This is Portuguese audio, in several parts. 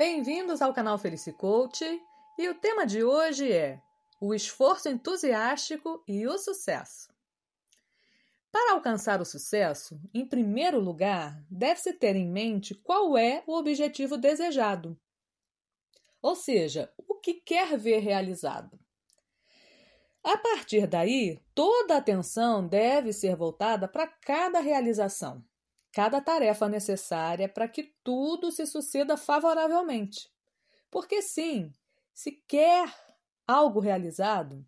Bem-vindos ao canal Felicicoach e o tema de hoje é o esforço entusiástico e o sucesso. Para alcançar o sucesso, em primeiro lugar, deve-se ter em mente qual é o objetivo desejado, ou seja, o que quer ver realizado. A partir daí, toda a atenção deve ser voltada para cada realização cada tarefa necessária para que tudo se suceda favoravelmente. Porque, sim, se quer algo realizado,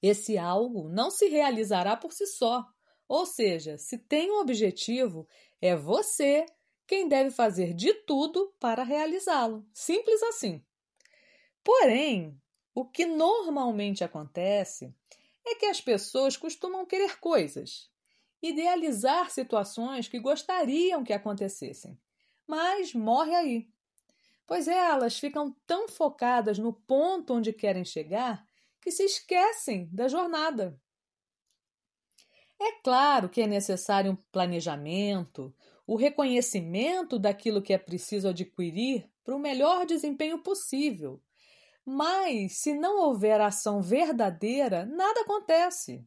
esse algo não se realizará por si só. Ou seja, se tem um objetivo, é você quem deve fazer de tudo para realizá-lo. Simples assim. Porém, o que normalmente acontece é que as pessoas costumam querer coisas idealizar situações que gostariam que acontecessem, mas morre aí. Pois elas ficam tão focadas no ponto onde querem chegar que se esquecem da jornada. É claro que é necessário um planejamento, o reconhecimento daquilo que é preciso adquirir para o melhor desempenho possível. Mas, se não houver ação verdadeira, nada acontece.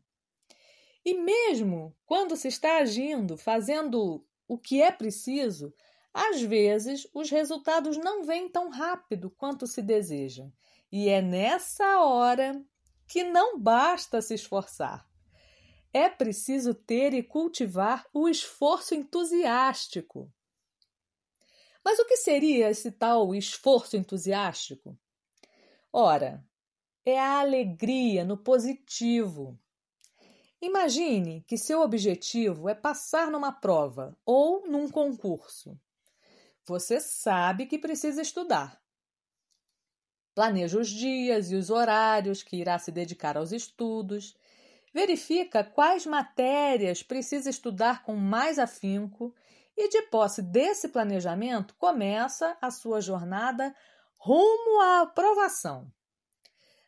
E mesmo quando se está agindo, fazendo o que é preciso, às vezes os resultados não vêm tão rápido quanto se deseja. E é nessa hora que não basta se esforçar. É preciso ter e cultivar o esforço entusiástico. Mas o que seria esse tal esforço entusiástico? Ora, é a alegria no positivo, Imagine que seu objetivo é passar numa prova ou num concurso. Você sabe que precisa estudar. Planeja os dias e os horários que irá se dedicar aos estudos. Verifica quais matérias precisa estudar com mais afinco e, de posse desse planejamento, começa a sua jornada rumo à aprovação.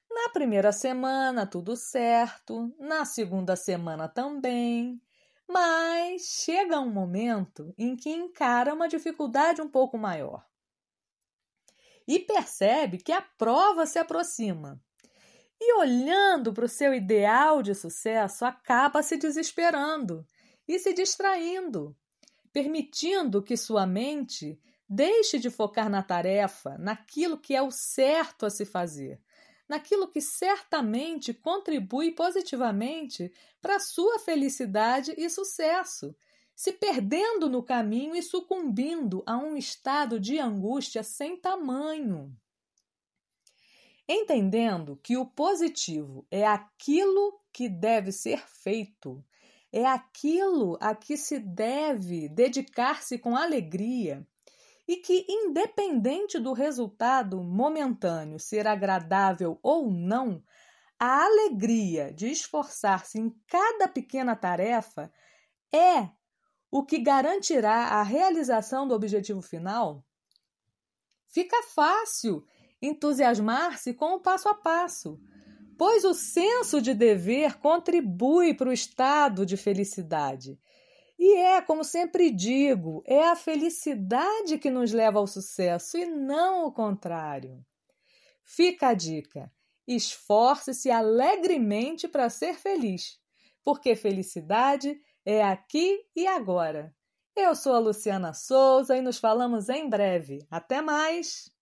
Na primeira semana, tudo certo, na segunda semana também, mas chega um momento em que encara uma dificuldade um pouco maior. E percebe que a prova se aproxima. E olhando para o seu ideal de sucesso, acaba se desesperando e se distraindo, permitindo que sua mente deixe de focar na tarefa, naquilo que é o certo a se fazer naquilo que certamente contribui positivamente para sua felicidade e sucesso, se perdendo no caminho e sucumbindo a um estado de angústia sem tamanho. Entendendo que o positivo é aquilo que deve ser feito, é aquilo a que se deve dedicar-se com alegria e que, independente do resultado momentâneo ser agradável ou não, a alegria de esforçar-se em cada pequena tarefa é o que garantirá a realização do objetivo final? Fica fácil entusiasmar-se com o passo a passo, pois o senso de dever contribui para o estado de felicidade e é, como sempre digo, é a felicidade que nos leva ao sucesso e não o contrário. Fica a dica: esforce-se alegremente para ser feliz, porque felicidade é aqui e agora. Eu sou a Luciana Souza e nos falamos em breve. Até mais!